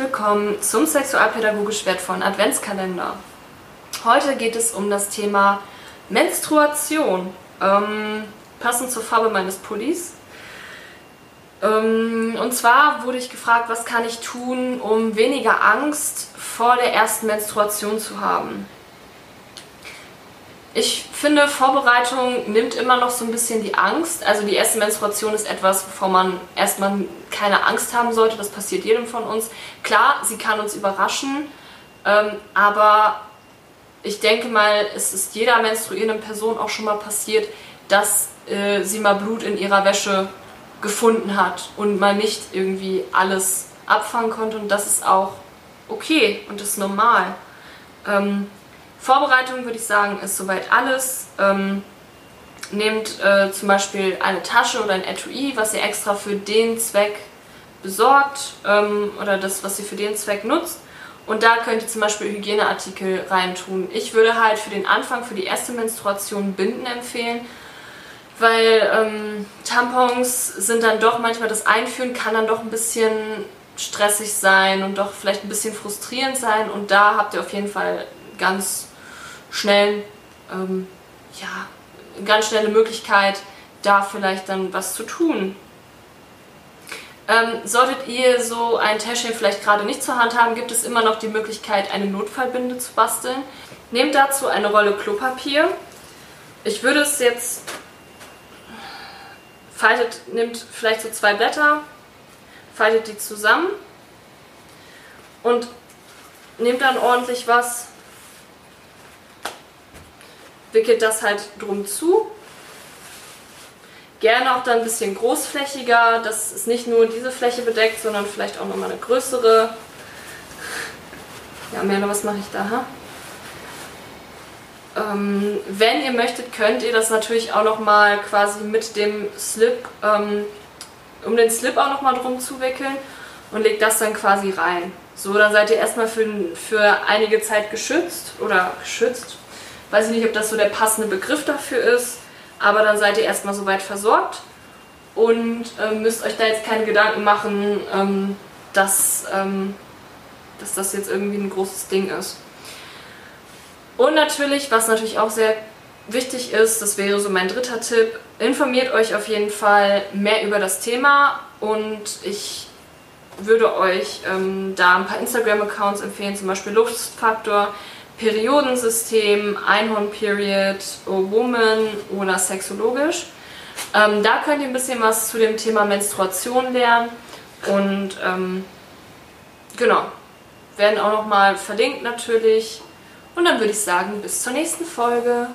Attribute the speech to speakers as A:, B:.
A: willkommen zum sexualpädagogisch wertvollen Adventskalender. Heute geht es um das Thema Menstruation, ähm, passend zur Farbe meines Pullis. Ähm, und zwar wurde ich gefragt, was kann ich tun, um weniger Angst vor der ersten Menstruation zu haben. Ich finde, Vorbereitung nimmt immer noch so ein bisschen die Angst. Also die erste Menstruation ist etwas, wovor man erstmal keine Angst haben sollte. Das passiert jedem von uns. Klar, sie kann uns überraschen, ähm, aber ich denke mal, es ist jeder menstruierenden Person auch schon mal passiert, dass äh, sie mal Blut in ihrer Wäsche gefunden hat und man nicht irgendwie alles abfangen konnte. Und das ist auch okay und ist normal. Ähm, Vorbereitung würde ich sagen, ist soweit alles. Ähm, nehmt äh, zum Beispiel eine Tasche oder ein Etui, was ihr extra für den Zweck besorgt ähm, oder das, was ihr für den Zweck nutzt. Und da könnt ihr zum Beispiel Hygieneartikel reintun. Ich würde halt für den Anfang, für die erste Menstruation Binden empfehlen, weil ähm, Tampons sind dann doch manchmal das Einführen kann dann doch ein bisschen stressig sein und doch vielleicht ein bisschen frustrierend sein. Und da habt ihr auf jeden Fall ganz schnell, ähm, ja, ganz schnelle Möglichkeit, da vielleicht dann was zu tun. Ähm, solltet ihr so ein Täschchen vielleicht gerade nicht zur Hand haben, gibt es immer noch die Möglichkeit, eine Notfallbinde zu basteln. Nehmt dazu eine Rolle Klopapier. Ich würde es jetzt faltet, nehmt vielleicht so zwei Blätter, faltet die zusammen und nehmt dann ordentlich was wickelt das halt drum zu. Gerne auch dann ein bisschen großflächiger, dass es nicht nur diese Fläche bedeckt, sondern vielleicht auch nochmal eine größere. Ja, Merle, was mache ich da? Ha? Ähm, wenn ihr möchtet, könnt ihr das natürlich auch nochmal quasi mit dem Slip, ähm, um den Slip auch nochmal drum zuwickeln und legt das dann quasi rein. So, dann seid ihr erstmal für, für einige Zeit geschützt oder geschützt, Weiß ich nicht, ob das so der passende Begriff dafür ist, aber dann seid ihr erstmal soweit versorgt und äh, müsst euch da jetzt keine Gedanken machen, ähm, dass, ähm, dass das jetzt irgendwie ein großes Ding ist. Und natürlich, was natürlich auch sehr wichtig ist, das wäre so mein dritter Tipp, informiert euch auf jeden Fall mehr über das Thema und ich würde euch ähm, da ein paar Instagram-Accounts empfehlen, zum Beispiel Luftfaktor, Periodensystem, Einhorn-Period, Woman oder sexologisch. Ähm, da könnt ihr ein bisschen was zu dem Thema Menstruation lernen und ähm, genau, werden auch nochmal verlinkt natürlich. Und dann würde ich sagen, bis zur nächsten Folge.